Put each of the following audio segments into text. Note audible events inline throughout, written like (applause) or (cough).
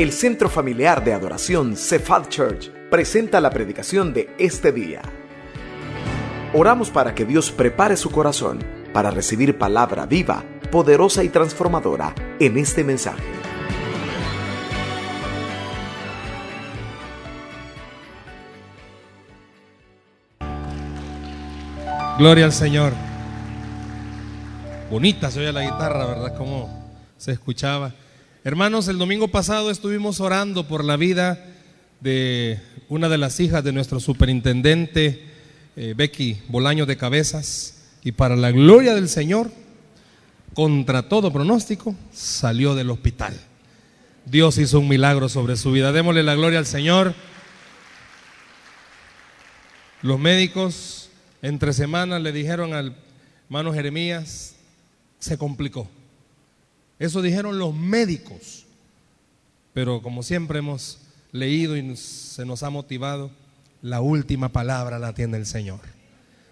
El Centro Familiar de Adoración Cephal Church presenta la predicación de este día. Oramos para que Dios prepare su corazón para recibir palabra viva, poderosa y transformadora en este mensaje. Gloria al Señor. Bonita se oye la guitarra, ¿verdad? Como se escuchaba. Hermanos, el domingo pasado estuvimos orando por la vida de una de las hijas de nuestro superintendente, eh, Becky Bolaño de Cabezas, y para la gloria del Señor, contra todo pronóstico, salió del hospital. Dios hizo un milagro sobre su vida. Démosle la gloria al Señor. Los médicos entre semanas le dijeron al hermano Jeremías, se complicó. Eso dijeron los médicos. Pero como siempre hemos leído y se nos ha motivado, la última palabra la tiene el Señor.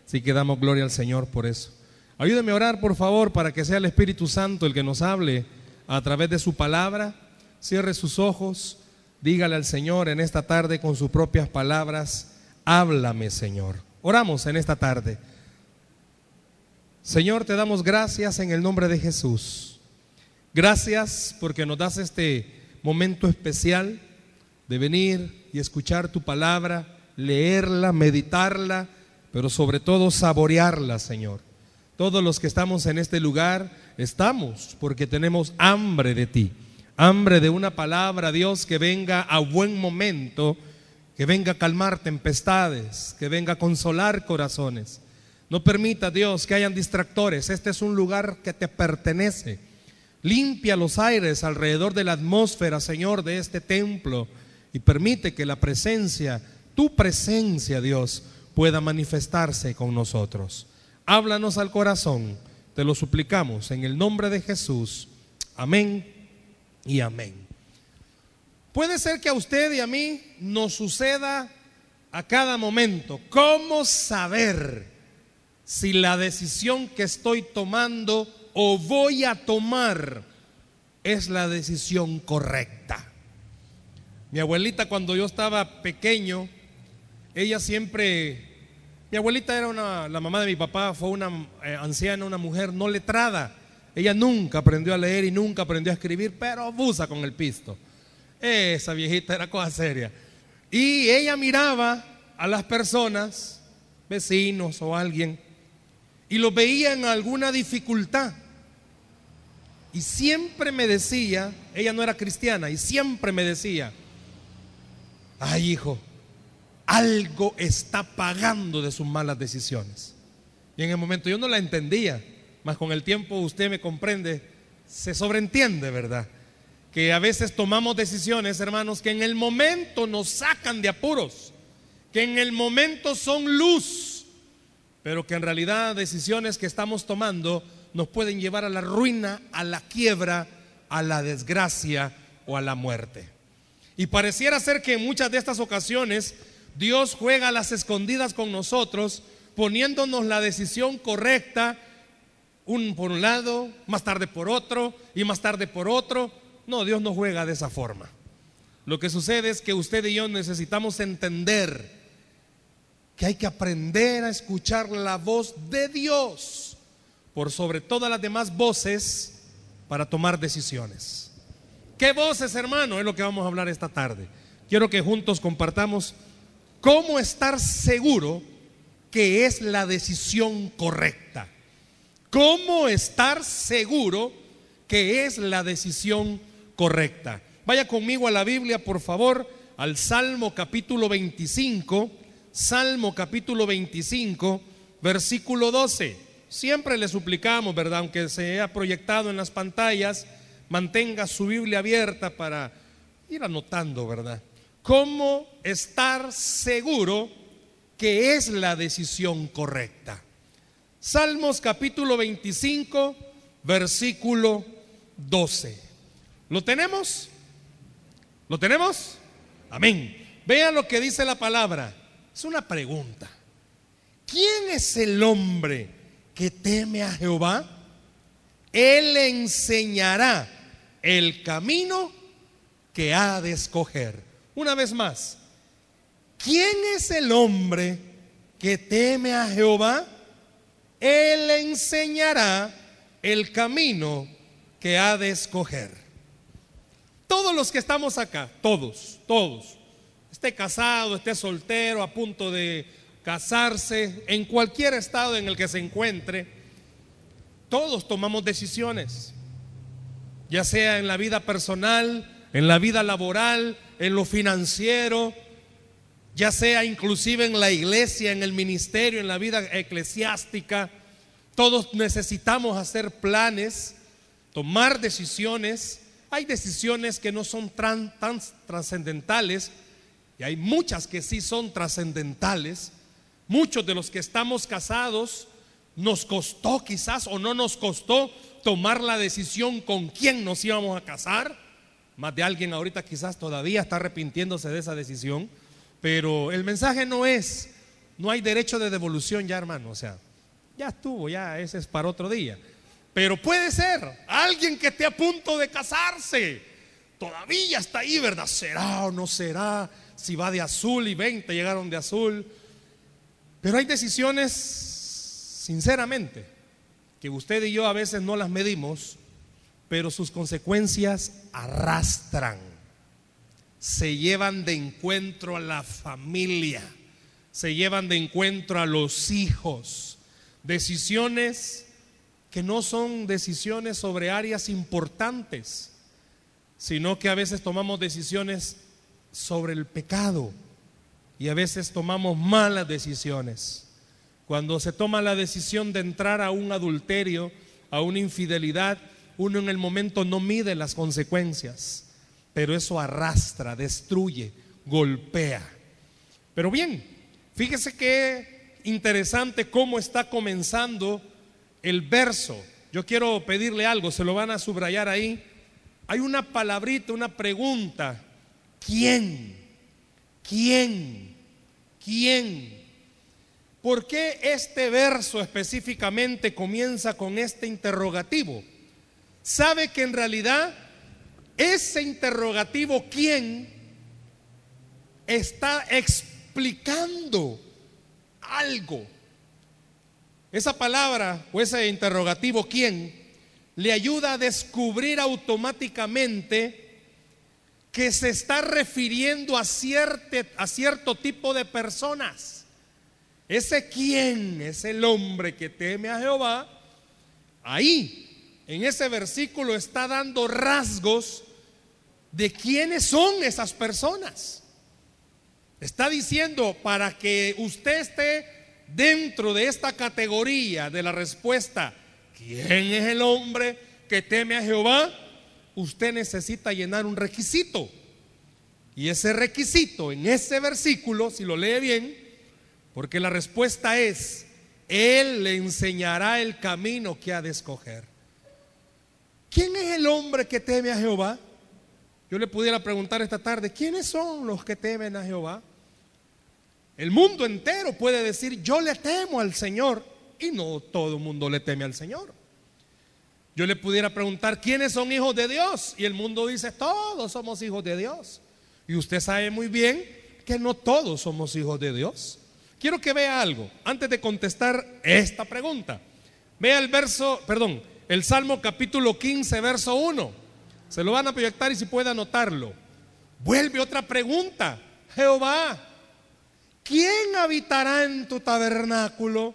Así que damos gloria al Señor por eso. Ayúdeme a orar, por favor, para que sea el Espíritu Santo el que nos hable a través de su palabra. Cierre sus ojos, dígale al Señor en esta tarde con sus propias palabras, háblame, Señor. Oramos en esta tarde. Señor, te damos gracias en el nombre de Jesús. Gracias porque nos das este momento especial de venir y escuchar tu palabra, leerla, meditarla, pero sobre todo saborearla, Señor. Todos los que estamos en este lugar estamos porque tenemos hambre de ti, hambre de una palabra, Dios, que venga a buen momento que venga a calmar tempestades, que venga a consolar corazones. No permita, Dios, que hayan distractores. Este es un lugar que te pertenece. Limpia los aires alrededor de la atmósfera, Señor, de este templo y permite que la presencia, tu presencia, Dios, pueda manifestarse con nosotros. Háblanos al corazón, te lo suplicamos en el nombre de Jesús. Amén y amén. Puede ser que a usted y a mí nos suceda a cada momento. ¿Cómo saber si la decisión que estoy tomando o voy a tomar es la decisión correcta? Mi abuelita cuando yo estaba pequeño, ella siempre, mi abuelita era una, la mamá de mi papá, fue una eh, anciana, una mujer no letrada. Ella nunca aprendió a leer y nunca aprendió a escribir, pero abusa con el pisto. Esa viejita era cosa seria. Y ella miraba a las personas, vecinos o alguien, y lo veía en alguna dificultad. Y siempre me decía, ella no era cristiana, y siempre me decía, ay hijo, algo está pagando de sus malas decisiones. Y en el momento yo no la entendía, mas con el tiempo usted me comprende, se sobreentiende, ¿verdad? que a veces tomamos decisiones, hermanos, que en el momento nos sacan de apuros, que en el momento son luz, pero que en realidad decisiones que estamos tomando nos pueden llevar a la ruina, a la quiebra, a la desgracia o a la muerte. Y pareciera ser que en muchas de estas ocasiones Dios juega a las escondidas con nosotros, poniéndonos la decisión correcta, un por un lado, más tarde por otro y más tarde por otro, no, Dios no juega de esa forma. Lo que sucede es que usted y yo necesitamos entender que hay que aprender a escuchar la voz de Dios por sobre todas las demás voces para tomar decisiones. ¿Qué voces, hermano? Es lo que vamos a hablar esta tarde. Quiero que juntos compartamos cómo estar seguro que es la decisión correcta. ¿Cómo estar seguro que es la decisión correcta? Vaya conmigo a la Biblia, por favor, al Salmo capítulo 25, Salmo capítulo 25, versículo 12. Siempre le suplicamos, ¿verdad? Aunque se haya proyectado en las pantallas, mantenga su Biblia abierta para ir anotando, ¿verdad? ¿Cómo estar seguro que es la decisión correcta? Salmos capítulo 25, versículo 12. ¿Lo tenemos? ¿Lo tenemos? Amén. Vean lo que dice la palabra. Es una pregunta. ¿Quién es el hombre que teme a Jehová? Él le enseñará el camino que ha de escoger. Una vez más, ¿quién es el hombre que teme a Jehová? Él enseñará el camino que ha de escoger. Todos los que estamos acá, todos, todos, esté casado, esté soltero, a punto de casarse, en cualquier estado en el que se encuentre, todos tomamos decisiones, ya sea en la vida personal, en la vida laboral, en lo financiero, ya sea inclusive en la iglesia, en el ministerio, en la vida eclesiástica. Todos necesitamos hacer planes, tomar decisiones. Hay decisiones que no son tan, trascendentales y hay muchas que sí son trascendentales. Muchos de los que estamos casados nos costó quizás o no nos costó tomar la decisión con quién nos íbamos a casar. Más de alguien ahorita quizás todavía está arrepintiéndose de esa decisión. Pero el mensaje no es, no hay derecho de devolución ya, hermano. O sea, ya estuvo, ya ese es para otro día. Pero puede ser alguien que esté a punto de casarse. Todavía está ahí, ¿verdad? ¿Será o no será? Si va de azul y 20 llegaron de azul. Pero hay decisiones, sinceramente, que usted y yo a veces no las medimos pero sus consecuencias arrastran, se llevan de encuentro a la familia, se llevan de encuentro a los hijos, decisiones que no son decisiones sobre áreas importantes, sino que a veces tomamos decisiones sobre el pecado y a veces tomamos malas decisiones. Cuando se toma la decisión de entrar a un adulterio, a una infidelidad, uno en el momento no mide las consecuencias, pero eso arrastra, destruye, golpea. Pero bien, fíjese qué interesante cómo está comenzando el verso. Yo quiero pedirle algo, se lo van a subrayar ahí. Hay una palabrita, una pregunta. ¿Quién? ¿Quién? ¿Quién? ¿Por qué este verso específicamente comienza con este interrogativo? sabe que en realidad ese interrogativo, ¿quién? Está explicando algo. Esa palabra o ese interrogativo, ¿quién? Le ayuda a descubrir automáticamente que se está refiriendo a, a cierto tipo de personas. Ese quién es el hombre que teme a Jehová. Ahí en ese versículo está dando rasgos de quiénes son esas personas. Está diciendo para que usted esté dentro de esta categoría de la respuesta, ¿quién es el hombre que teme a Jehová? Usted necesita llenar un requisito. Y ese requisito en ese versículo, si lo lee bien, porque la respuesta es, Él le enseñará el camino que ha de escoger. ¿Quién es el hombre que teme a Jehová? Yo le pudiera preguntar esta tarde, ¿quiénes son los que temen a Jehová? El mundo entero puede decir, yo le temo al Señor, y no todo el mundo le teme al Señor. Yo le pudiera preguntar, ¿quiénes son hijos de Dios? Y el mundo dice, todos somos hijos de Dios. Y usted sabe muy bien que no todos somos hijos de Dios. Quiero que vea algo antes de contestar esta pregunta. Vea el verso, perdón, el Salmo capítulo 15, verso 1. Se lo van a proyectar y si puede anotarlo. Vuelve otra pregunta. Jehová, ¿quién habitará en tu tabernáculo?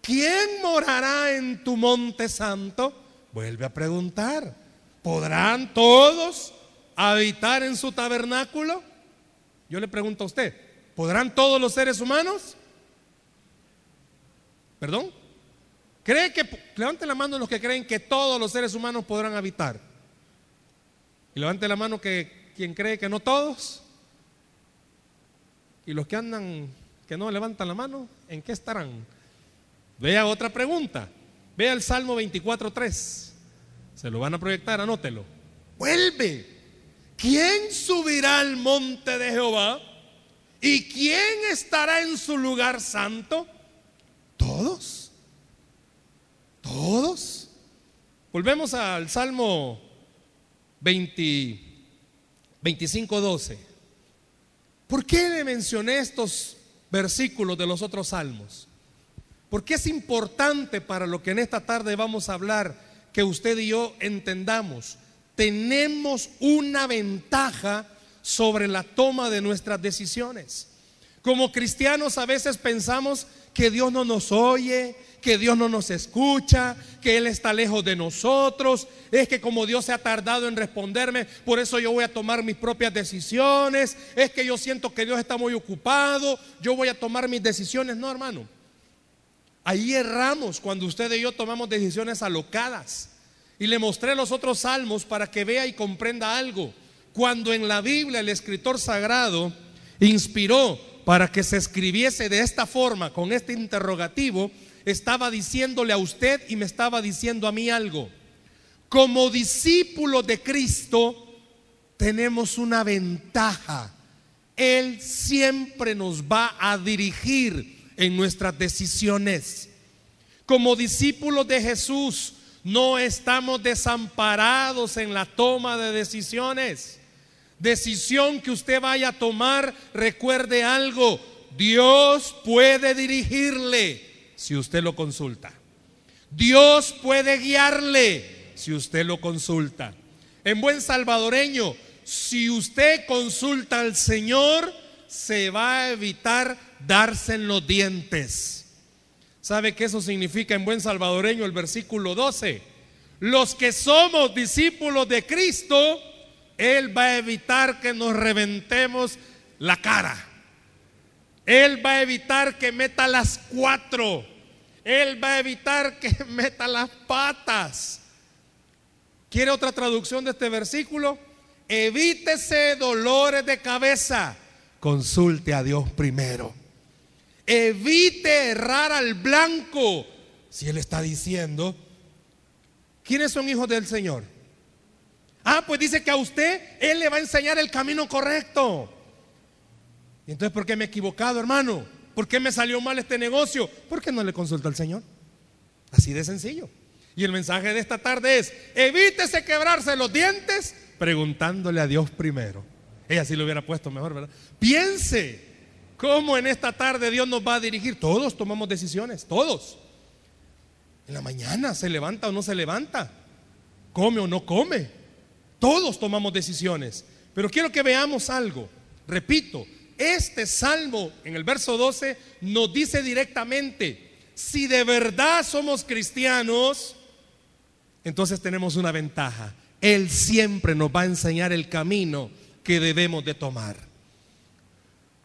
¿Quién morará en tu monte santo? Vuelve a preguntar. ¿Podrán todos habitar en su tabernáculo? Yo le pregunto a usted, ¿podrán todos los seres humanos? ¿Perdón? ¿Cree que, levante la mano los que creen que todos los seres humanos podrán habitar? Y levante la mano que quien cree que no todos. Y los que andan, que no levantan la mano, ¿en qué estarán? Vea otra pregunta. Vea el Salmo 24.3. Se lo van a proyectar, anótelo. Vuelve. ¿Quién subirá al monte de Jehová? ¿Y quién estará en su lugar santo? Todos. ¿Todos? Volvemos al Salmo 23, 25.12. ¿Por qué le mencioné estos versículos de los otros salmos? Porque es importante para lo que en esta tarde vamos a hablar que usted y yo entendamos. Tenemos una ventaja sobre la toma de nuestras decisiones. Como cristianos a veces pensamos que Dios no nos oye, que Dios no nos escucha, que Él está lejos de nosotros, es que como Dios se ha tardado en responderme, por eso yo voy a tomar mis propias decisiones, es que yo siento que Dios está muy ocupado, yo voy a tomar mis decisiones. No, hermano. Ahí erramos cuando usted y yo tomamos decisiones alocadas. Y le mostré los otros salmos para que vea y comprenda algo. Cuando en la Biblia el escritor sagrado inspiró para que se escribiese de esta forma, con este interrogativo, estaba diciéndole a usted y me estaba diciendo a mí algo. Como discípulos de Cristo tenemos una ventaja. Él siempre nos va a dirigir en nuestras decisiones. Como discípulos de Jesús no estamos desamparados en la toma de decisiones. Decisión que usted vaya a tomar, recuerde algo, Dios puede dirigirle si usted lo consulta. Dios puede guiarle si usted lo consulta. En buen salvadoreño, si usted consulta al Señor, se va a evitar darse en los dientes. ¿Sabe qué eso significa en buen salvadoreño el versículo 12? Los que somos discípulos de Cristo, Él va a evitar que nos reventemos la cara. Él va a evitar que meta las cuatro. Él va a evitar que (laughs) meta las patas. ¿Quiere otra traducción de este versículo? Evítese dolores de cabeza. Consulte a Dios primero. Evite errar al blanco. Si Él está diciendo, ¿quiénes son hijos del Señor? Ah, pues dice que a usted Él le va a enseñar el camino correcto. ¿Y entonces por qué me he equivocado, hermano? ¿Por qué me salió mal este negocio? ¿Por qué no le consulta al Señor? Así de sencillo. Y el mensaje de esta tarde es, evítese quebrarse los dientes preguntándole a Dios primero. Ella sí lo hubiera puesto mejor, ¿verdad? Piense cómo en esta tarde Dios nos va a dirigir. Todos tomamos decisiones, todos. En la mañana se levanta o no se levanta, come o no come. Todos tomamos decisiones. Pero quiero que veamos algo. Repito, este salmo en el verso 12 nos dice directamente, si de verdad somos cristianos, entonces tenemos una ventaja. Él siempre nos va a enseñar el camino que debemos de tomar.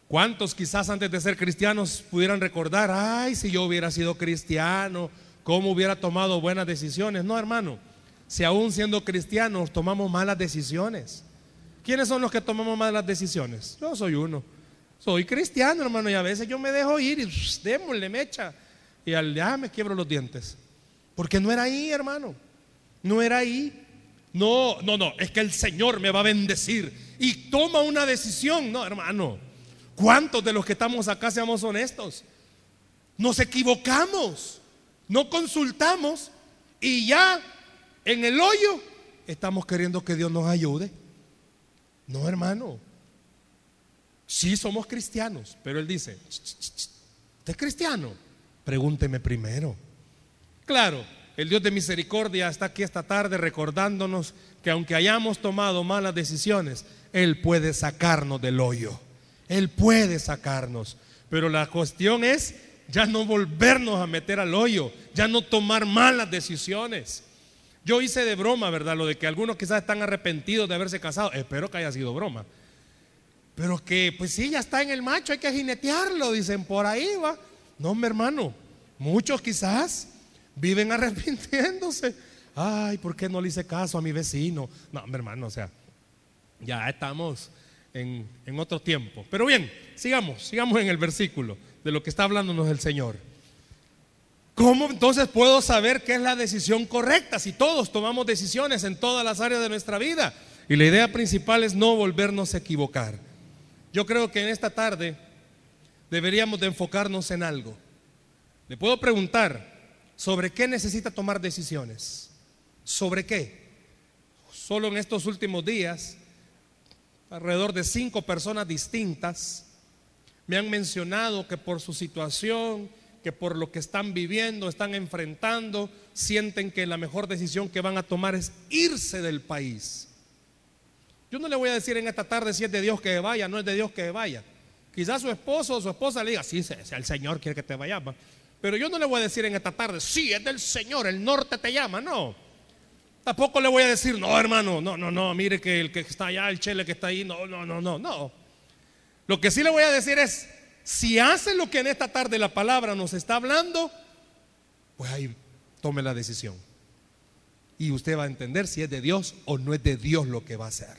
¿Cuántos quizás antes de ser cristianos pudieran recordar, ay, si yo hubiera sido cristiano, cómo hubiera tomado buenas decisiones? No, hermano, si aún siendo cristianos tomamos malas decisiones. ¿Quiénes son los que tomamos malas decisiones? Yo soy uno. Soy cristiano, hermano, y a veces yo me dejo ir y démosle mecha. Y al ya me quiebro los dientes. Porque no era ahí, hermano. No era ahí. No, no, no, es que el Señor me va a bendecir. Y toma una decisión. No, hermano. ¿Cuántos de los que estamos acá seamos honestos? Nos equivocamos. No consultamos. Y ya en el hoyo estamos queriendo que Dios nos ayude. No, hermano. Sí somos cristianos, pero él dice, ¿usted es cristiano? Pregúnteme primero. Claro, el Dios de misericordia está aquí esta tarde recordándonos que aunque hayamos tomado malas decisiones, Él puede sacarnos del hoyo. Él puede sacarnos. Pero la cuestión es ya no volvernos a meter al hoyo, ya no tomar malas decisiones. Yo hice de broma, ¿verdad? Lo de que algunos quizás están arrepentidos de haberse casado. Espero que haya sido broma. Pero que, pues sí, ya está en el macho, hay que jinetearlo, dicen por ahí, va. No, mi hermano, muchos quizás viven (laughs) arrepintiéndose. Ay, ¿por qué no le hice caso a mi vecino? No, mi hermano, o sea, ya estamos en, otro tiempo. Pero bien, sigamos, sigamos en el versículo de lo que está hablándonos el Señor. ¿Cómo entonces puedo saber qué es la decisión correcta si todos tomamos decisiones en todas las áreas de nuestra vida? Y la idea principal es no volvernos a equivocar. Yo creo que en esta tarde deberíamos de enfocarnos en algo. Le puedo preguntar sobre qué necesita tomar decisiones. ¿Sobre qué? Solo en estos últimos días alrededor de cinco personas distintas, me han mencionado que por su situación, que por lo que están viviendo, están enfrentando, sienten que la mejor decisión que van a tomar es irse del país. Yo no le voy a decir en esta tarde si es de Dios que vaya, no es de Dios que vaya. Quizás su esposo o su esposa le diga, sí, el Señor quiere que te vayamos. Pero yo no le voy a decir en esta tarde, sí, es del Señor, el norte te llama, no. Tampoco le voy a decir, no, hermano, no, no, no, mire que el que está allá, el chele que está ahí, no, no, no, no, no. Lo que sí le voy a decir es, si hace lo que en esta tarde la palabra nos está hablando, pues ahí tome la decisión. Y usted va a entender si es de Dios o no es de Dios lo que va a hacer.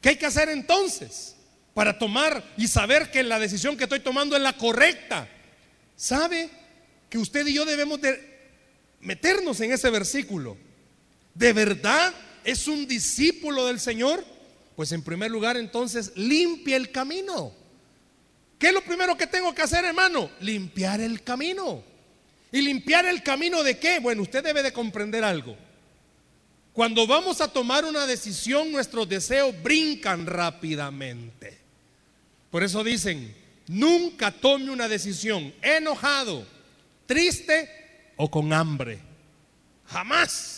¿Qué hay que hacer entonces para tomar y saber que la decisión que estoy tomando es la correcta? ¿Sabe que usted y yo debemos de meternos en ese versículo? ¿De verdad es un discípulo del Señor? Pues en primer lugar entonces limpia el camino. ¿Qué es lo primero que tengo que hacer, hermano? Limpiar el camino. ¿Y limpiar el camino de qué? Bueno, usted debe de comprender algo. Cuando vamos a tomar una decisión, nuestros deseos brincan rápidamente. Por eso dicen, nunca tome una decisión enojado, triste o con hambre. Jamás,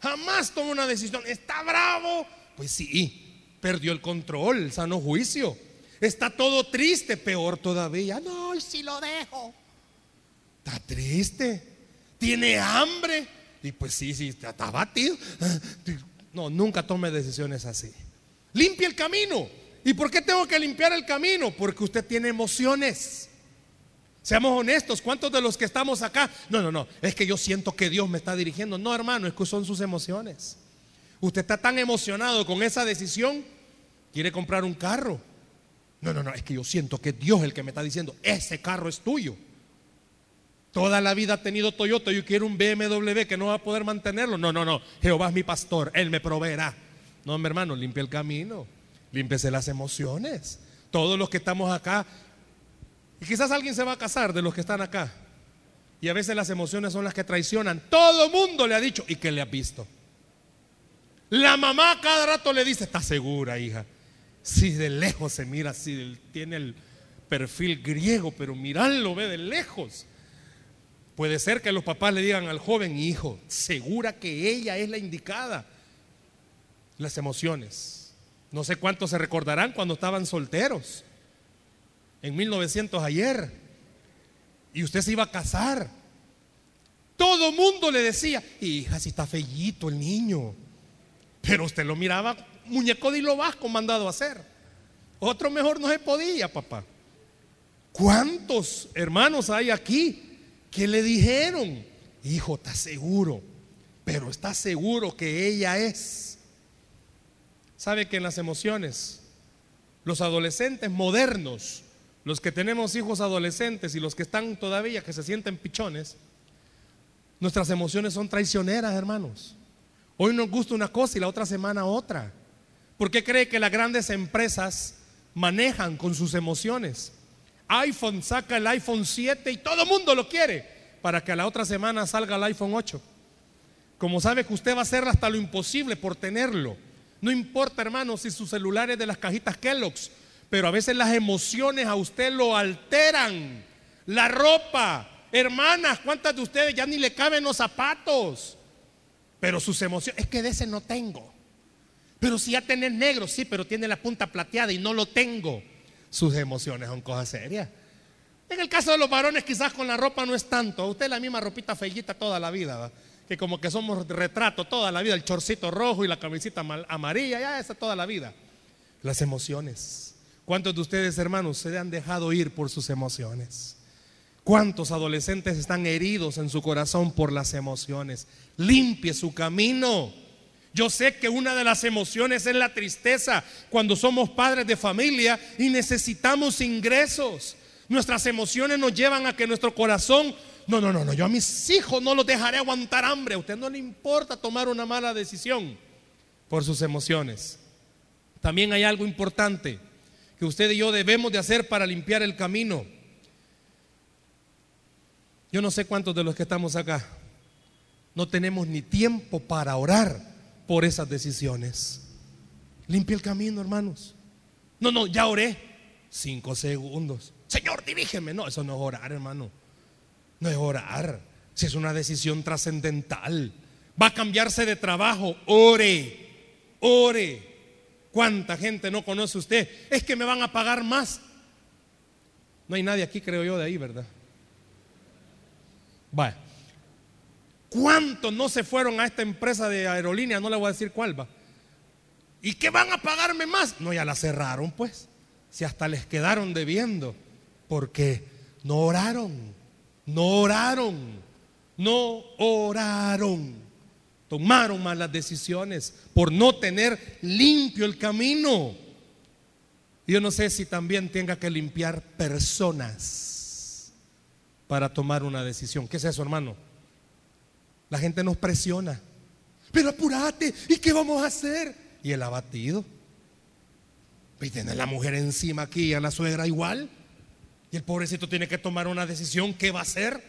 jamás tome una decisión. ¿Está bravo? Pues sí, perdió el control, el sano juicio. Está todo triste, peor todavía. No, y si lo dejo. Está triste. Tiene hambre. Y pues sí, sí, está batido. No, nunca tome decisiones así. Limpia el camino. ¿Y por qué tengo que limpiar el camino? Porque usted tiene emociones. Seamos honestos, ¿cuántos de los que estamos acá? No, no, no, es que yo siento que Dios me está dirigiendo. No, hermano, es que son sus emociones. Usted está tan emocionado con esa decisión, quiere comprar un carro. No, no, no, es que yo siento que Dios es el que me está diciendo, ese carro es tuyo. Toda la vida ha tenido Toyota, yo quiero un BMW que no va a poder mantenerlo. No, no, no, Jehová es mi pastor, Él me proveerá. No, mi hermano, limpia el camino, límpiese las emociones. Todos los que estamos acá, y quizás alguien se va a casar de los que están acá. Y a veces las emociones son las que traicionan. Todo mundo le ha dicho, ¿y que le ha visto? La mamá cada rato le dice, ¿estás segura, hija? Si de lejos se mira así, tiene el perfil griego, pero mirarlo ve de lejos. Puede ser que los papás le digan al joven hijo, segura que ella es la indicada. Las emociones. No sé cuántos se recordarán cuando estaban solteros. En 1900 ayer. Y usted se iba a casar. Todo mundo le decía, hija, si está fellito el niño. Pero usted lo miraba muñeco de hilo vasco mandado a hacer. Otro mejor no se podía, papá. ¿Cuántos hermanos hay aquí que le dijeron, hijo, ¿estás seguro? Pero está seguro que ella es. ¿Sabe que en las emociones, los adolescentes modernos, los que tenemos hijos adolescentes y los que están todavía, que se sienten pichones, nuestras emociones son traicioneras, hermanos. Hoy nos gusta una cosa y la otra semana otra. ¿Por qué cree que las grandes empresas manejan con sus emociones? iPhone saca el iPhone 7 y todo el mundo lo quiere para que a la otra semana salga el iPhone 8. Como sabe que usted va a hacer hasta lo imposible por tenerlo. No importa, hermano, si su celular es de las cajitas Kellogg's, pero a veces las emociones a usted lo alteran. La ropa, hermanas, ¿cuántas de ustedes ya ni le caben los zapatos? Pero sus emociones, es que de ese no tengo. Pero si ya tenés negro, sí, pero tiene la punta plateada y no lo tengo. Sus emociones son cosas serias. En el caso de los varones, quizás con la ropa no es tanto. Usted la misma ropita fellita toda la vida, que como que somos retrato toda la vida, el chorcito rojo y la camisita amarilla, ya esa toda la vida. Las emociones. ¿Cuántos de ustedes, hermanos, se han dejado ir por sus emociones? ¿Cuántos adolescentes están heridos en su corazón por las emociones? Limpie su camino. Yo sé que una de las emociones es la tristeza cuando somos padres de familia y necesitamos ingresos. Nuestras emociones nos llevan a que nuestro corazón, no, no, no, no, yo a mis hijos no los dejaré aguantar hambre. A usted no le importa tomar una mala decisión por sus emociones. También hay algo importante que usted y yo debemos de hacer para limpiar el camino. Yo no sé cuántos de los que estamos acá no tenemos ni tiempo para orar por esas decisiones. Limpie el camino, hermanos. No, no, ya oré. Cinco segundos. Señor, dirígeme. No, eso no es orar, hermano. No es orar. Si es una decisión trascendental. Va a cambiarse de trabajo. Ore. Ore. ¿Cuánta gente no conoce usted? Es que me van a pagar más. No hay nadie aquí, creo yo, de ahí, ¿verdad? Vaya. ¿Cuántos no se fueron a esta empresa de aerolínea? No le voy a decir cuál va. ¿Y qué van a pagarme más? No, ya la cerraron, pues. Si hasta les quedaron debiendo. Porque no oraron. No oraron. No oraron. Tomaron malas decisiones por no tener limpio el camino. Yo no sé si también tenga que limpiar personas para tomar una decisión. ¿Qué es eso, hermano? La gente nos presiona. Pero apúrate, ¿y qué vamos a hacer? Y el abatido. Y tiene la mujer encima aquí a la suegra igual. Y el pobrecito tiene que tomar una decisión. ¿Qué va a hacer?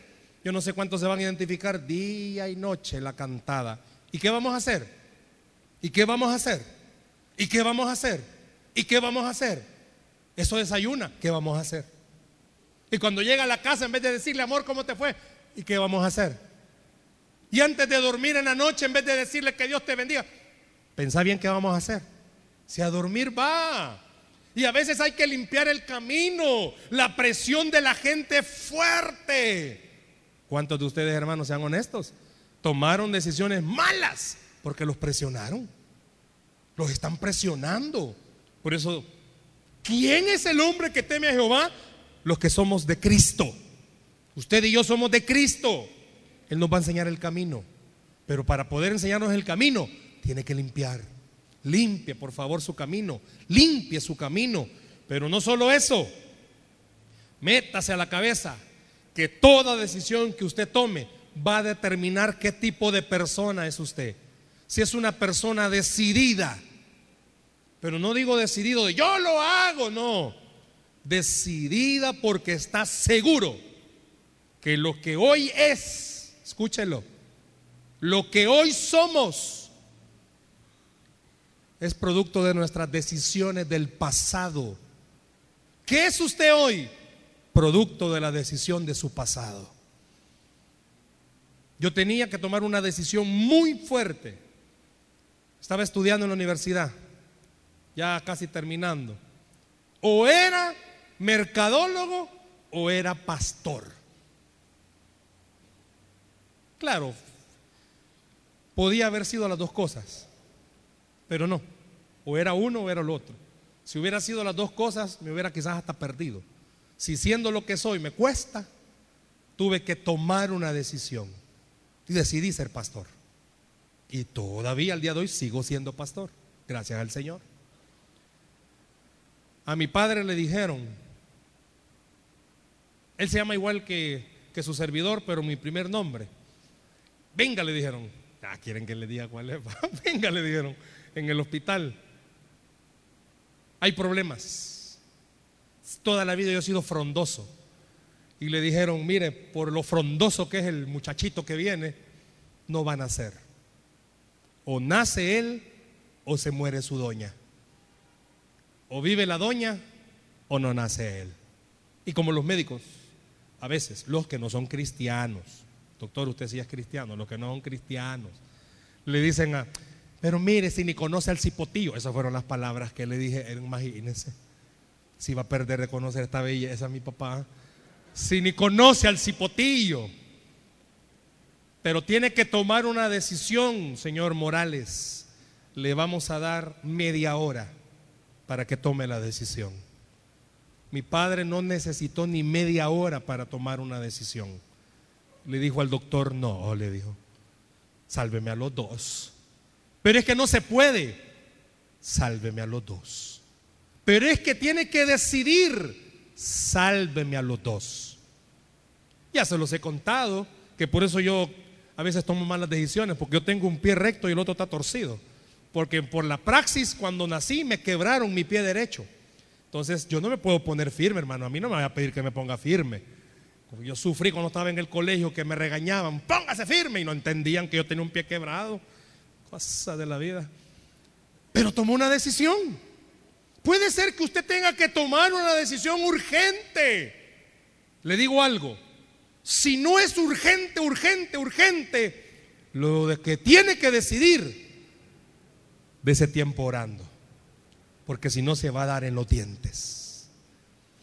Yo no sé cuántos se van a identificar día y noche la cantada. ¿Y qué vamos a hacer? ¿Y qué vamos a hacer? ¿Y qué vamos a hacer? ¿Y qué vamos a hacer? Eso desayuna. ¿Qué vamos a hacer? Y cuando llega a la casa, en vez de decirle, amor, ¿cómo te fue? ¿Y qué vamos a hacer? Y antes de dormir en la noche, en vez de decirle que Dios te bendiga, pensá bien qué vamos a hacer. Si a dormir va. Y a veces hay que limpiar el camino. La presión de la gente fuerte. ¿Cuántos de ustedes, hermanos, sean honestos? Tomaron decisiones malas porque los presionaron. Los están presionando. Por eso, ¿quién es el hombre que teme a Jehová? Los que somos de Cristo. Usted y yo somos de Cristo. Él nos va a enseñar el camino. Pero para poder enseñarnos el camino, tiene que limpiar. Limpie, por favor, su camino. Limpie su camino. Pero no solo eso. Métase a la cabeza que toda decisión que usted tome va a determinar qué tipo de persona es usted. Si es una persona decidida, pero no digo decidido de yo lo hago, no. Decidida porque está seguro que lo que hoy es Escúchelo. Lo que hoy somos es producto de nuestras decisiones del pasado. ¿Qué es usted hoy? Producto de la decisión de su pasado. Yo tenía que tomar una decisión muy fuerte. Estaba estudiando en la universidad, ya casi terminando. O era mercadólogo o era pastor. Claro, podía haber sido las dos cosas, pero no. O era uno o era el otro. Si hubiera sido las dos cosas, me hubiera quizás hasta perdido. Si siendo lo que soy me cuesta, tuve que tomar una decisión. Y decidí ser pastor. Y todavía al día de hoy sigo siendo pastor, gracias al Señor. A mi padre le dijeron, él se llama igual que, que su servidor, pero mi primer nombre. Venga, le dijeron. Ah, quieren que le diga cuál es. (laughs) Venga, le dijeron. En el hospital. Hay problemas. Toda la vida yo he sido frondoso. Y le dijeron, mire, por lo frondoso que es el muchachito que viene, no van a nacer. O nace él o se muere su doña. O vive la doña o no nace él. Y como los médicos, a veces, los que no son cristianos, Doctor, usted sí es cristiano, los que no son cristianos. Le dicen a, pero mire, si ni conoce al cipotillo, esas fueron las palabras que le dije, imagínense, si va a perder de conocer esta belleza mi papá, si ni conoce al cipotillo. Pero tiene que tomar una decisión, señor Morales. Le vamos a dar media hora para que tome la decisión. Mi padre no necesitó ni media hora para tomar una decisión. Le dijo al doctor, no, le dijo, sálveme a los dos. Pero es que no se puede, sálveme a los dos. Pero es que tiene que decidir, sálveme a los dos. Ya se los he contado, que por eso yo a veces tomo malas decisiones, porque yo tengo un pie recto y el otro está torcido. Porque por la praxis, cuando nací, me quebraron mi pie derecho. Entonces yo no me puedo poner firme, hermano. A mí no me va a pedir que me ponga firme. Yo sufrí cuando estaba en el colegio que me regañaban, póngase firme y no entendían que yo tenía un pie quebrado. Cosa de la vida. pero tomó una decisión. Puede ser que usted tenga que tomar una decisión urgente. Le digo algo, si no es urgente, urgente, urgente, lo de que tiene que decidir, de ese tiempo orando, porque si no se va a dar en los dientes.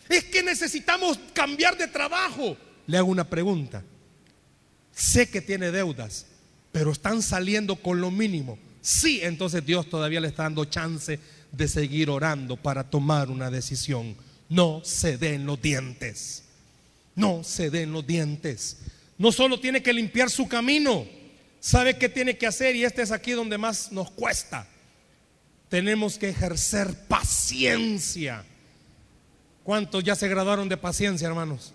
Es que necesitamos cambiar de trabajo. Le hago una pregunta. Sé que tiene deudas, pero están saliendo con lo mínimo. Sí, entonces Dios todavía le está dando chance de seguir orando para tomar una decisión. No se den los dientes. No se den los dientes. No solo tiene que limpiar su camino, sabe qué tiene que hacer y este es aquí donde más nos cuesta. Tenemos que ejercer paciencia. ¿Cuántos ya se graduaron de paciencia, hermanos?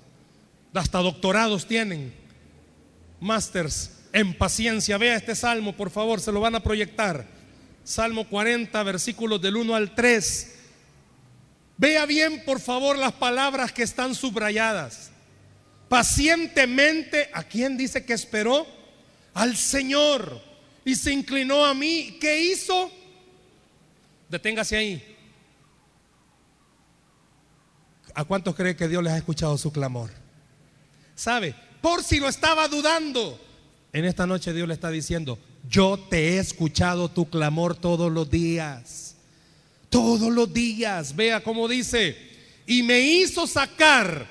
Hasta doctorados tienen. Masters en paciencia. Vea este salmo, por favor, se lo van a proyectar. Salmo 40, versículos del 1 al 3. Vea bien, por favor, las palabras que están subrayadas. Pacientemente, ¿a quién dice que esperó? Al Señor. Y se inclinó a mí. ¿Qué hizo? Deténgase ahí. ¿A cuántos cree que Dios les ha escuchado su clamor? ¿Sabe? Por si lo estaba dudando. En esta noche Dios le está diciendo, yo te he escuchado tu clamor todos los días. Todos los días. Vea cómo dice, y me hizo sacar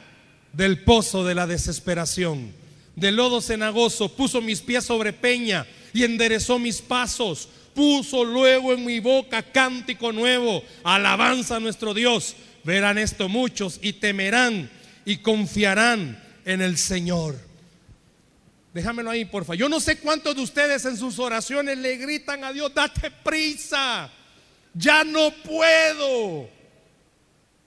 del pozo de la desesperación, del lodo cenagoso, puso mis pies sobre peña y enderezó mis pasos. Puso luego en mi boca cántico nuevo, alabanza a nuestro Dios. Verán esto muchos y temerán y confiarán en el Señor. Déjamelo ahí, porfa. Yo no sé cuántos de ustedes en sus oraciones le gritan a Dios, date prisa, ya no puedo.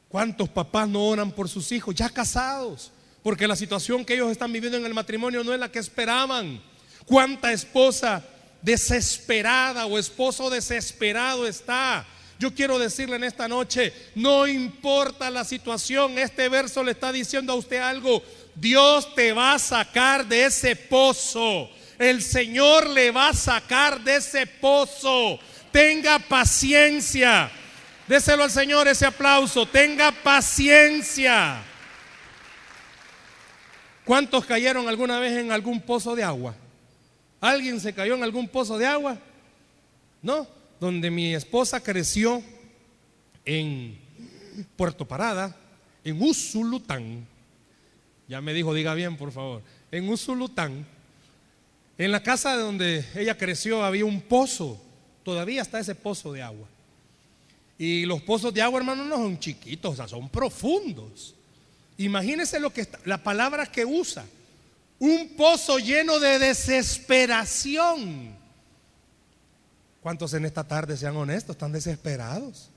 ¿Cuántos papás no oran por sus hijos ya casados? Porque la situación que ellos están viviendo en el matrimonio no es la que esperaban. ¿Cuánta esposa desesperada o esposo desesperado está? Yo quiero decirle en esta noche, no importa la situación, este verso le está diciendo a usted algo, Dios te va a sacar de ese pozo. El Señor le va a sacar de ese pozo. Tenga paciencia. Déselo al Señor ese aplauso. Tenga paciencia. ¿Cuántos cayeron alguna vez en algún pozo de agua? ¿Alguien se cayó en algún pozo de agua? No, donde mi esposa creció en Puerto Parada, en Usulután. Ya me dijo, diga bien, por favor. En Usulután, en la casa de donde ella creció había un pozo. Todavía está ese pozo de agua. Y los pozos de agua, hermano, no son chiquitos, o sea, son profundos. Imagínese lo que está, la palabra que usa. Un pozo lleno de desesperación. ¿Cuántos en esta tarde sean honestos? Están desesperados.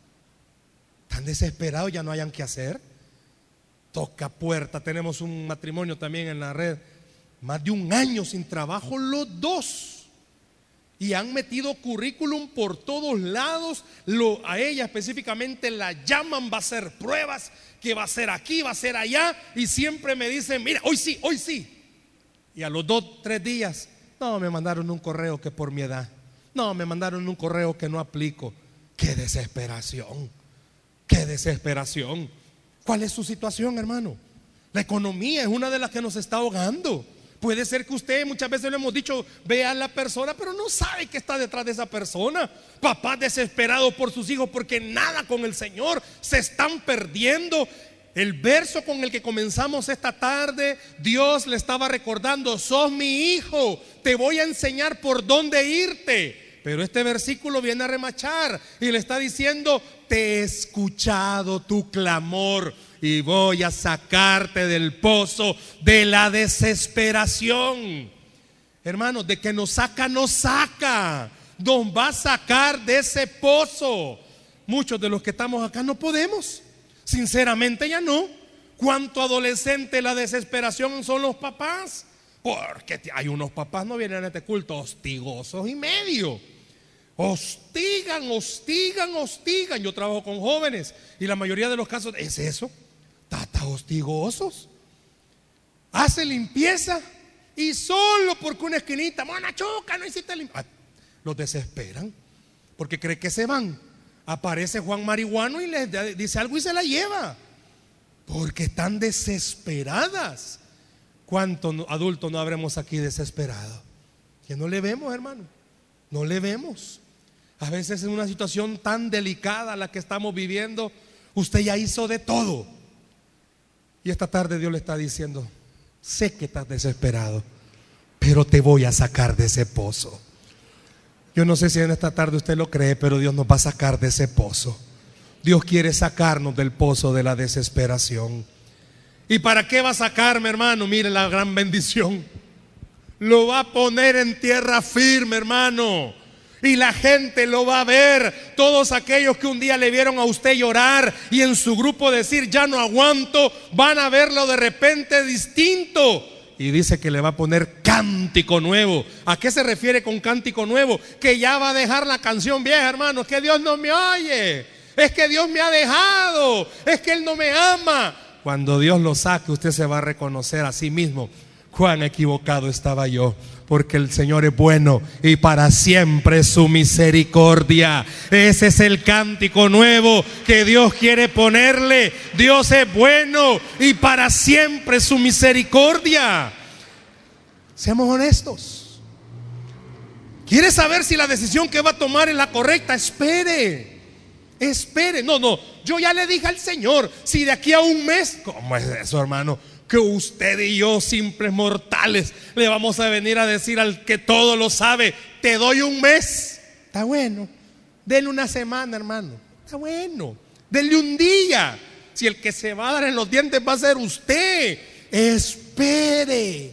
Están desesperados, ya no hayan que hacer toca puerta. Tenemos un matrimonio también en la red, más de un año sin trabajo los dos. Y han metido currículum por todos lados. Lo, a ella específicamente la llaman, va a hacer pruebas, que va a ser aquí, va a ser allá. Y siempre me dicen, mira, hoy sí, hoy sí. Y a los dos, tres días, no, me mandaron un correo que por mi edad. No, me mandaron un correo que no aplico. Qué desesperación, qué desesperación. ¿Cuál es su situación, hermano? La economía es una de las que nos está ahogando. Puede ser que usted muchas veces le hemos dicho, vea a la persona, pero no sabe qué está detrás de esa persona. Papás desesperados por sus hijos porque nada con el Señor se están perdiendo. El verso con el que comenzamos esta tarde, Dios le estaba recordando, sos mi hijo, te voy a enseñar por dónde irte. Pero este versículo viene a remachar y le está diciendo, te he escuchado tu clamor y voy a sacarte del pozo de la desesperación. Hermanos, de que nos saca, nos saca. Nos va a sacar de ese pozo. Muchos de los que estamos acá no podemos. Sinceramente ya no. ¿Cuánto adolescente la desesperación son los papás? Porque hay unos papás no vienen a este culto hostigosos y medio Hostigan, hostigan, hostigan. Yo trabajo con jóvenes y la mayoría de los casos es eso. Tata hostigosos. Hace limpieza y solo porque una esquinita, mona choca, no hiciste limpieza. Ah, los desesperan porque cree que se van. aparece Juan Marihuano y les dice algo y se la lleva. Porque están desesperadas. ¿Cuántos adultos no habremos aquí desesperados? Que no le vemos, hermano. No le vemos. A veces en una situación tan delicada la que estamos viviendo, usted ya hizo de todo. Y esta tarde Dios le está diciendo, sé que estás desesperado, pero te voy a sacar de ese pozo. Yo no sé si en esta tarde usted lo cree, pero Dios nos va a sacar de ese pozo. Dios quiere sacarnos del pozo de la desesperación. ¿Y para qué va a sacarme, hermano? Mire la gran bendición. Lo va a poner en tierra firme, hermano. Y la gente lo va a ver. Todos aquellos que un día le vieron a usted llorar y en su grupo decir, ya no aguanto, van a verlo de repente distinto. Y dice que le va a poner cántico nuevo. ¿A qué se refiere con cántico nuevo? Que ya va a dejar la canción vieja, hermano. Es que Dios no me oye. Es que Dios me ha dejado. Es que Él no me ama. Cuando Dios lo saque, usted se va a reconocer a sí mismo. Cuán equivocado estaba yo, porque el Señor es bueno y para siempre su misericordia. Ese es el cántico nuevo que Dios quiere ponerle. Dios es bueno y para siempre su misericordia. Seamos honestos. ¿Quiere saber si la decisión que va a tomar es la correcta? Espere. Espere, no, no, yo ya le dije al Señor, si de aquí a un mes, ¿cómo es eso, hermano? Que usted y yo, simples mortales, le vamos a venir a decir al que todo lo sabe, te doy un mes. Está bueno. Denle una semana, hermano. Está bueno. Denle un día. Si el que se va a dar en los dientes va a ser usted, espere.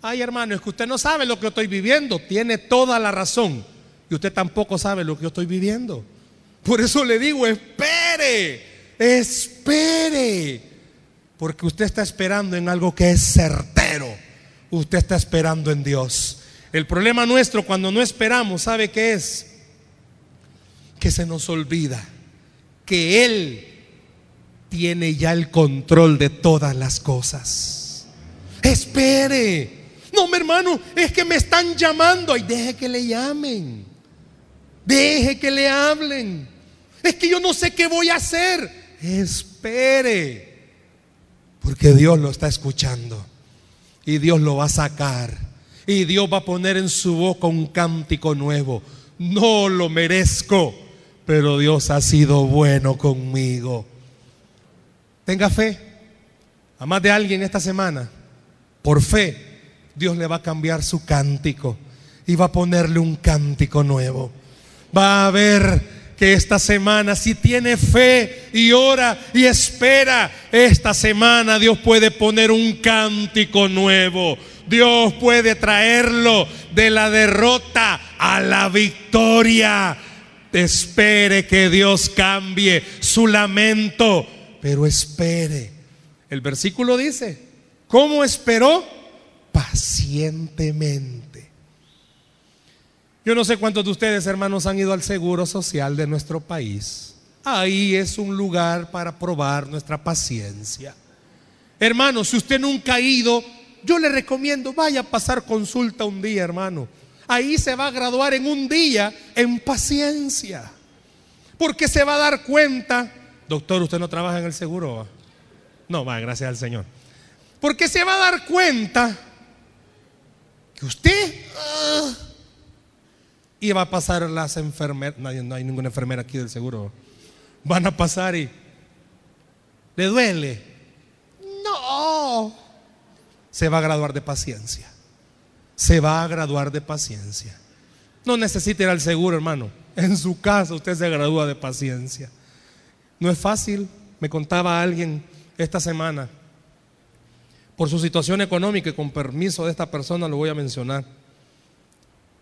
Ay, hermano, es que usted no sabe lo que estoy viviendo. Tiene toda la razón. Y usted tampoco sabe lo que yo estoy viviendo. Por eso le digo, espere, espere. Porque usted está esperando en algo que es certero. Usted está esperando en Dios. El problema nuestro cuando no esperamos, ¿sabe qué es? Que se nos olvida que Él tiene ya el control de todas las cosas. Espere. No, mi hermano, es que me están llamando. Y deje que le llamen. Deje que le hablen. Es que yo no sé qué voy a hacer. Espere. Porque Dios lo está escuchando. Y Dios lo va a sacar. Y Dios va a poner en su boca un cántico nuevo. No lo merezco. Pero Dios ha sido bueno conmigo. Tenga fe. A más de alguien esta semana. Por fe. Dios le va a cambiar su cántico. Y va a ponerle un cántico nuevo. Va a ver que esta semana, si tiene fe y ora y espera, esta semana Dios puede poner un cántico nuevo. Dios puede traerlo de la derrota a la victoria. Espere que Dios cambie su lamento, pero espere. El versículo dice, ¿cómo esperó? Pacientemente. Yo no sé cuántos de ustedes, hermanos, han ido al Seguro Social de nuestro país. Ahí es un lugar para probar nuestra paciencia. Hermano, si usted nunca ha ido, yo le recomiendo, vaya a pasar consulta un día, hermano. Ahí se va a graduar en un día en paciencia. Porque se va a dar cuenta, doctor, usted no trabaja en el seguro. No, va, gracias al Señor. Porque se va a dar cuenta que usted... Ah, y va a pasar las enfermeras, no, no hay ninguna enfermera aquí del seguro. Van a pasar y le duele. No. Se va a graduar de paciencia. Se va a graduar de paciencia. No necesita ir al seguro, hermano. En su casa usted se gradúa de paciencia. No es fácil. Me contaba alguien esta semana. Por su situación económica y con permiso de esta persona lo voy a mencionar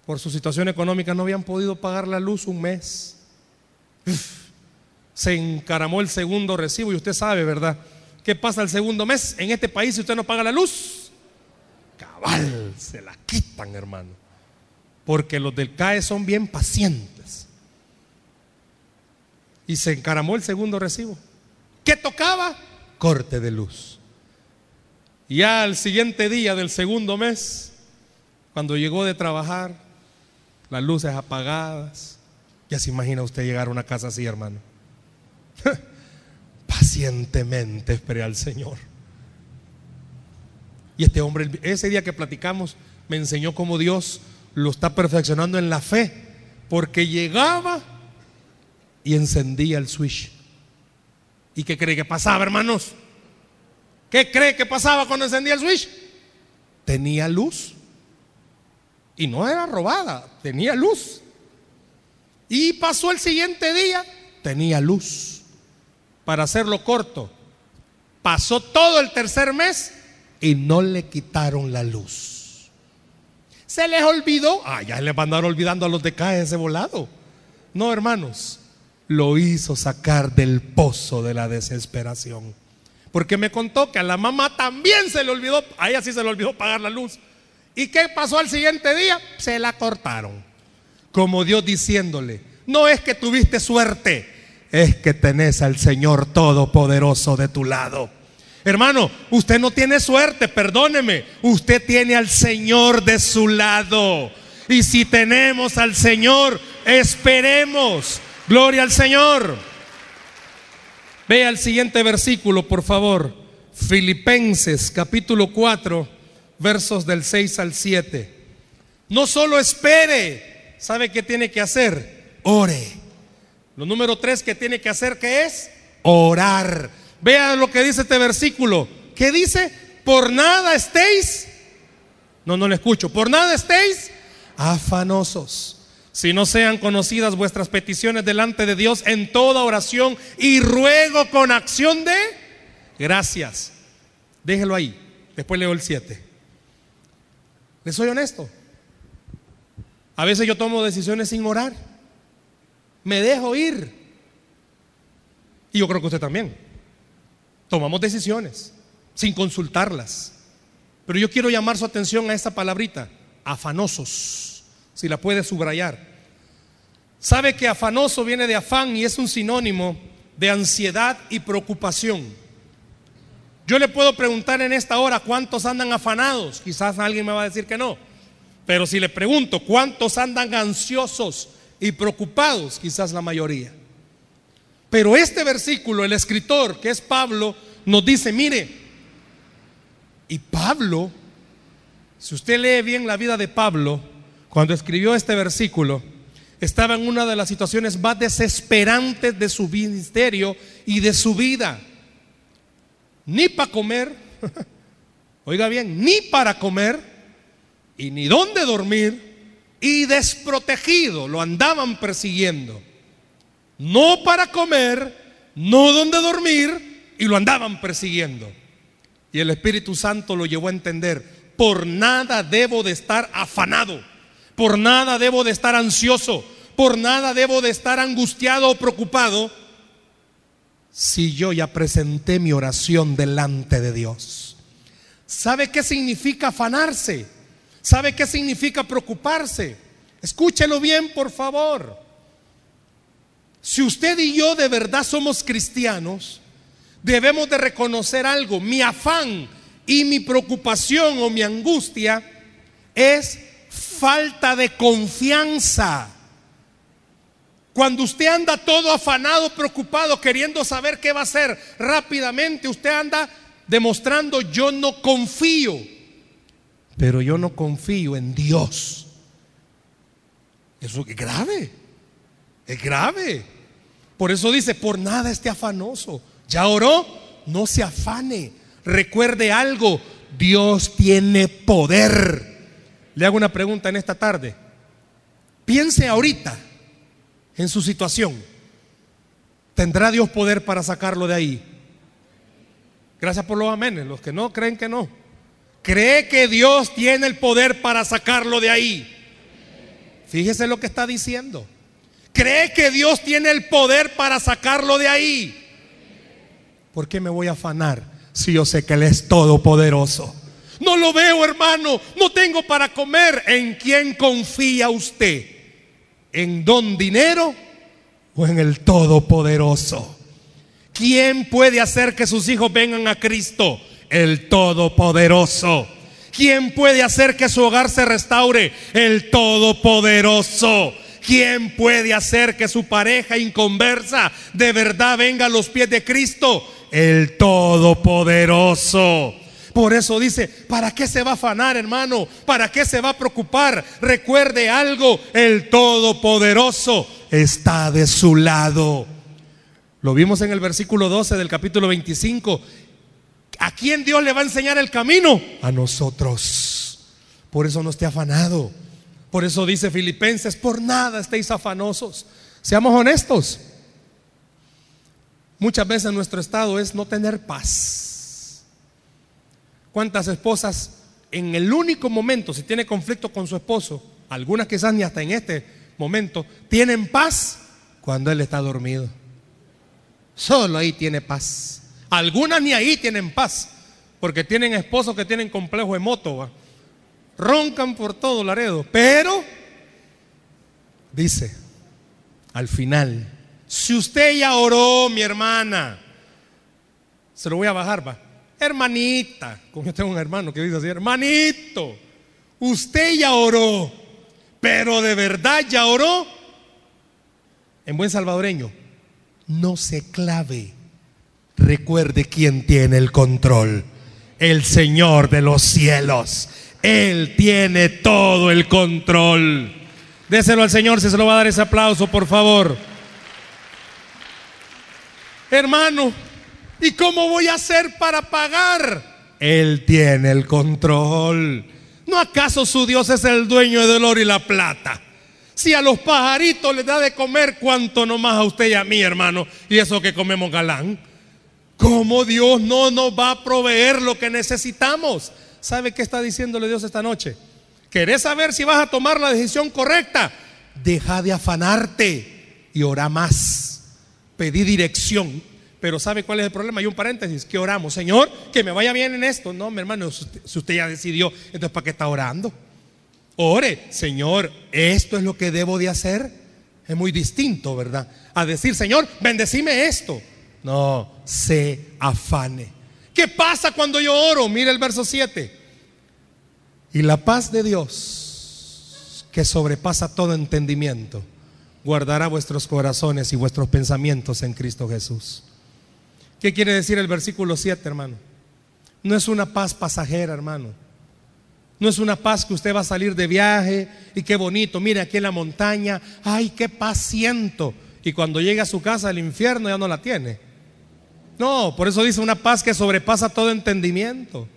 por su situación económica no habían podido pagar la luz un mes. Se encaramó el segundo recibo y usted sabe, ¿verdad? ¿Qué pasa el segundo mes en este país si usted no paga la luz? Cabal, se la quitan, hermano. Porque los del CAE son bien pacientes. Y se encaramó el segundo recibo. ¿Qué tocaba? Corte de luz. Y ya al siguiente día del segundo mes, cuando llegó de trabajar, las luces apagadas, Ya se imagina usted llegar a una casa así, hermano. (laughs) Pacientemente esperé al Señor. Y este hombre, ese día que platicamos, me enseñó cómo Dios lo está perfeccionando en la fe. Porque llegaba y encendía el switch. ¿Y qué cree que pasaba, hermanos? ¿Qué cree que pasaba cuando encendía el switch? Tenía luz. Y no era robada, tenía luz. Y pasó el siguiente día, tenía luz. Para hacerlo corto, pasó todo el tercer mes y no le quitaron la luz. Se les olvidó. Ah, ya le mandaron olvidando a los de ese volado. No, hermanos, lo hizo sacar del pozo de la desesperación. Porque me contó que a la mamá también se le olvidó, a ella sí se le olvidó pagar la luz. ¿Y qué pasó al siguiente día? Se la cortaron. Como Dios diciéndole, no es que tuviste suerte, es que tenés al Señor Todopoderoso de tu lado. Hermano, usted no tiene suerte, perdóneme, usted tiene al Señor de su lado. Y si tenemos al Señor, esperemos. Gloria al Señor. Vea el siguiente versículo, por favor. Filipenses capítulo 4, versos del 6 al 7. No solo espere, ¿sabe qué tiene que hacer? Ore. Lo número 3 que tiene que hacer, ¿qué es? Orar. Vea lo que dice este versículo. ¿Qué dice? Por nada estéis. No, no le escucho. Por nada estéis afanosos si no sean conocidas vuestras peticiones delante de Dios en toda oración y ruego con acción de gracias. Déjelo ahí, después leo el 7. Les soy honesto. A veces yo tomo decisiones sin orar. Me dejo ir. Y yo creo que usted también. Tomamos decisiones sin consultarlas. Pero yo quiero llamar su atención a esta palabrita, afanosos si la puede subrayar. Sabe que afanoso viene de afán y es un sinónimo de ansiedad y preocupación. Yo le puedo preguntar en esta hora cuántos andan afanados. Quizás alguien me va a decir que no. Pero si le pregunto cuántos andan ansiosos y preocupados, quizás la mayoría. Pero este versículo, el escritor, que es Pablo, nos dice, mire, y Pablo, si usted lee bien la vida de Pablo, cuando escribió este versículo, estaba en una de las situaciones más desesperantes de su ministerio y de su vida. Ni para comer, (laughs) oiga bien, ni para comer y ni dónde dormir y desprotegido, lo andaban persiguiendo. No para comer, no donde dormir y lo andaban persiguiendo. Y el Espíritu Santo lo llevó a entender, por nada debo de estar afanado por nada debo de estar ansioso, por nada debo de estar angustiado o preocupado si yo ya presenté mi oración delante de Dios. ¿Sabe qué significa afanarse? ¿Sabe qué significa preocuparse? Escúchelo bien, por favor. Si usted y yo de verdad somos cristianos, debemos de reconocer algo. Mi afán y mi preocupación o mi angustia es falta de confianza. Cuando usted anda todo afanado, preocupado, queriendo saber qué va a hacer rápidamente, usted anda demostrando yo no confío. Pero yo no confío en Dios. Eso es grave. Es grave. Por eso dice, por nada esté afanoso. ¿Ya oró? No se afane. Recuerde algo, Dios tiene poder. Le hago una pregunta en esta tarde. Piense ahorita en su situación. ¿Tendrá Dios poder para sacarlo de ahí? Gracias por los amenes. Los que no creen que no. Cree que Dios tiene el poder para sacarlo de ahí. Fíjese lo que está diciendo. Cree que Dios tiene el poder para sacarlo de ahí. ¿Por qué me voy a afanar si yo sé que Él es todopoderoso? No lo veo, hermano. No tengo para comer. ¿En quién confía usted? ¿En don dinero o en el Todopoderoso? ¿Quién puede hacer que sus hijos vengan a Cristo? El Todopoderoso. ¿Quién puede hacer que su hogar se restaure? El Todopoderoso. ¿quién puede hacer que su pareja inconversa de verdad venga a los pies de Cristo? El Todopoderoso. Por eso dice, ¿para qué se va a afanar, hermano? ¿Para qué se va a preocupar? Recuerde algo, el Todopoderoso está de su lado. Lo vimos en el versículo 12 del capítulo 25. ¿A quién Dios le va a enseñar el camino? A nosotros. Por eso no esté afanado. Por eso dice Filipenses, por nada estéis afanosos. Seamos honestos. Muchas veces nuestro estado es no tener paz. ¿Cuántas esposas en el único momento, si tiene conflicto con su esposo, algunas quizás ni hasta en este momento, tienen paz cuando él está dormido? Solo ahí tiene paz. Algunas ni ahí tienen paz, porque tienen esposos que tienen complejo de moto, roncan por todo Laredo, pero dice, al final, si usted ya oró, mi hermana, se lo voy a bajar, va. Hermanita, como yo tengo un hermano que dice así, hermanito, usted ya oró, pero de verdad ya oró. En buen salvadoreño, no se clave. Recuerde quién tiene el control. El Señor de los cielos. Él tiene todo el control. Déselo al Señor si se lo va a dar ese aplauso, por favor. Hermano, ¿y cómo voy a hacer para pagar? Él tiene el control. ¿No acaso su Dios es el dueño del oro y la plata? Si a los pajaritos les da de comer, cuánto nomás a usted y a mí, hermano, y eso que comemos galán. ¿Cómo Dios no nos va a proveer lo que necesitamos? ¿Sabe qué está diciéndole Dios esta noche? ¿Querés saber si vas a tomar la decisión correcta? Deja de afanarte y ora más. Pedí dirección. Pero ¿sabe cuál es el problema? Hay un paréntesis. ¿Qué oramos? Señor, que me vaya bien en esto. No, mi hermano, si usted ya decidió, entonces ¿para qué está orando? Ore, Señor, esto es lo que debo de hacer. Es muy distinto, ¿verdad? A decir, Señor, bendecime esto. No, se afane. ¿Qué pasa cuando yo oro? Mira el verso 7. Y la paz de Dios, que sobrepasa todo entendimiento, guardará vuestros corazones y vuestros pensamientos en Cristo Jesús. ¿Qué quiere decir el versículo 7, hermano? No es una paz pasajera, hermano. No es una paz que usted va a salir de viaje y qué bonito, mire aquí en la montaña, ay, qué paz siento. Y cuando llega a su casa, el infierno ya no la tiene. No, por eso dice una paz que sobrepasa todo entendimiento.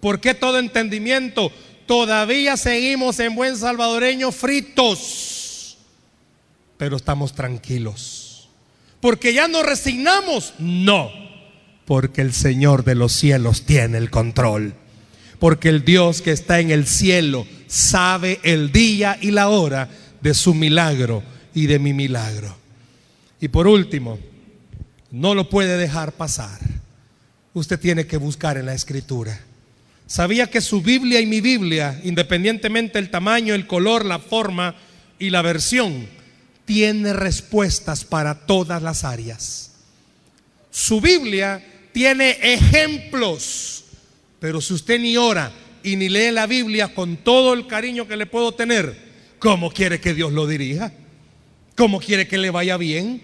¿Por qué todo entendimiento? Todavía seguimos en buen salvadoreño fritos, pero estamos tranquilos. Porque ya nos resignamos. No, porque el Señor de los cielos tiene el control porque el Dios que está en el cielo sabe el día y la hora de su milagro y de mi milagro. Y por último, no lo puede dejar pasar. Usted tiene que buscar en la escritura. Sabía que su Biblia y mi Biblia, independientemente del tamaño, el color, la forma y la versión, tiene respuestas para todas las áreas. Su Biblia tiene ejemplos pero si usted ni ora y ni lee la Biblia con todo el cariño que le puedo tener, ¿cómo quiere que Dios lo dirija? ¿Cómo quiere que le vaya bien?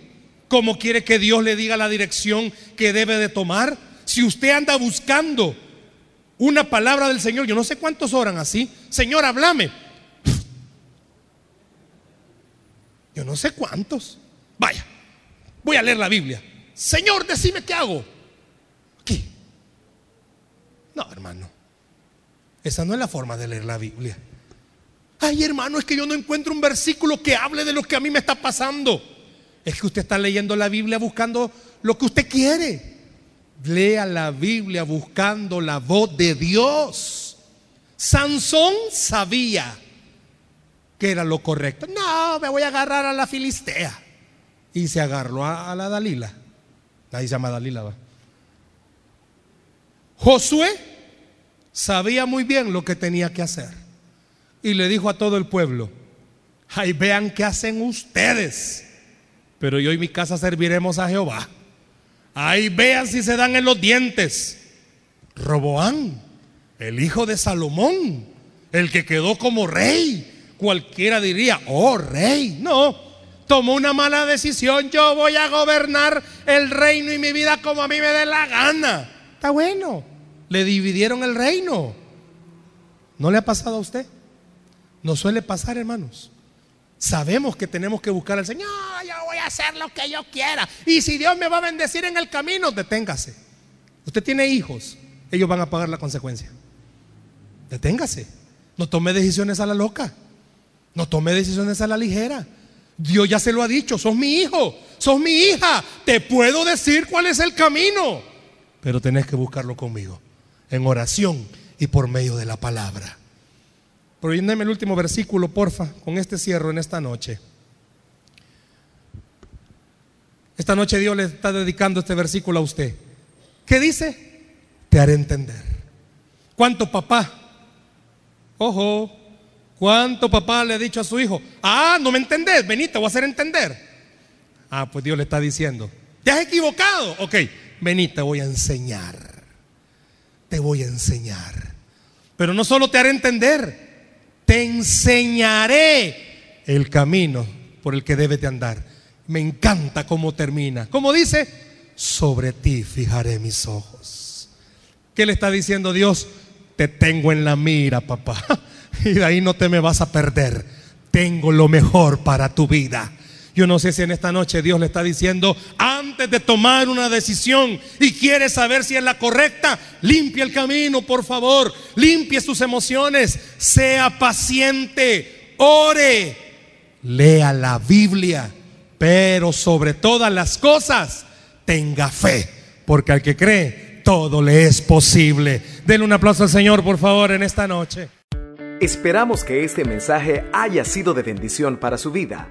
¿Cómo quiere que Dios le diga la dirección que debe de tomar? Si usted anda buscando una palabra del Señor, yo no sé cuántos oran así, Señor, háblame. Yo no sé cuántos. Vaya, voy a leer la Biblia. Señor, decime qué hago. No, hermano. Esa no es la forma de leer la Biblia. Ay, hermano, es que yo no encuentro un versículo que hable de lo que a mí me está pasando. Es que usted está leyendo la Biblia buscando lo que usted quiere. Lea la Biblia buscando la voz de Dios. Sansón sabía que era lo correcto. No, me voy a agarrar a la Filistea. Y se agarró a, la Dalila. Ahí se llama Dalila, va. Josué sabía muy bien lo que tenía que hacer. Y le dijo a todo el pueblo, ay, vean qué hacen ustedes. Pero yo y mi casa serviremos a Jehová. Ahí vean si se dan en los dientes. Roboán, el hijo de Salomón, el que quedó como rey, cualquiera diría, oh rey, no, tomó una mala decisión, yo voy a gobernar el reino y mi vida como a mí me dé la gana. Bueno, le dividieron el reino. ¿No le ha pasado a usted? No suele pasar, hermanos. Sabemos que tenemos que buscar al Señor. Yo voy a hacer lo que yo quiera. Y si Dios me va a bendecir en el camino, deténgase. Usted tiene hijos, ellos van a pagar la consecuencia. Deténgase. No tome decisiones a la loca. No tome decisiones a la ligera. Dios ya se lo ha dicho, sos mi hijo, sos mi hija. Te puedo decir cuál es el camino. Pero tenés que buscarlo conmigo, en oración y por medio de la palabra. Proyéndeme el último versículo, porfa, con este cierro en esta noche. Esta noche Dios le está dedicando este versículo a usted. ¿Qué dice? Te haré entender. ¿Cuánto papá? Ojo, ¿cuánto papá le ha dicho a su hijo? Ah, no me entendés, vení, te voy a hacer entender. Ah, pues Dios le está diciendo, ¿te has equivocado? Ok, vení, te voy a enseñar. Te voy a enseñar. Pero no solo te haré entender, te enseñaré el camino por el que debes de andar. Me encanta cómo termina. ¿Cómo dice? Sobre ti fijaré mis ojos. ¿Qué le está diciendo Dios? Te tengo en la mira, papá. (laughs) Y de ahí no te me vas a perder. Tengo lo mejor para tu vida. Yo no sé si en esta noche Dios le está diciendo, antes de tomar una decisión y quiere saber si es la correcta, limpie el camino, por favor, limpie sus emociones, sea paciente, ore, lea la Biblia, pero sobre todas las cosas, tenga fe, porque al que cree, todo le es posible. Denle un aplauso al Señor, por favor, en esta noche. Esperamos que este mensaje haya sido de bendición para su vida.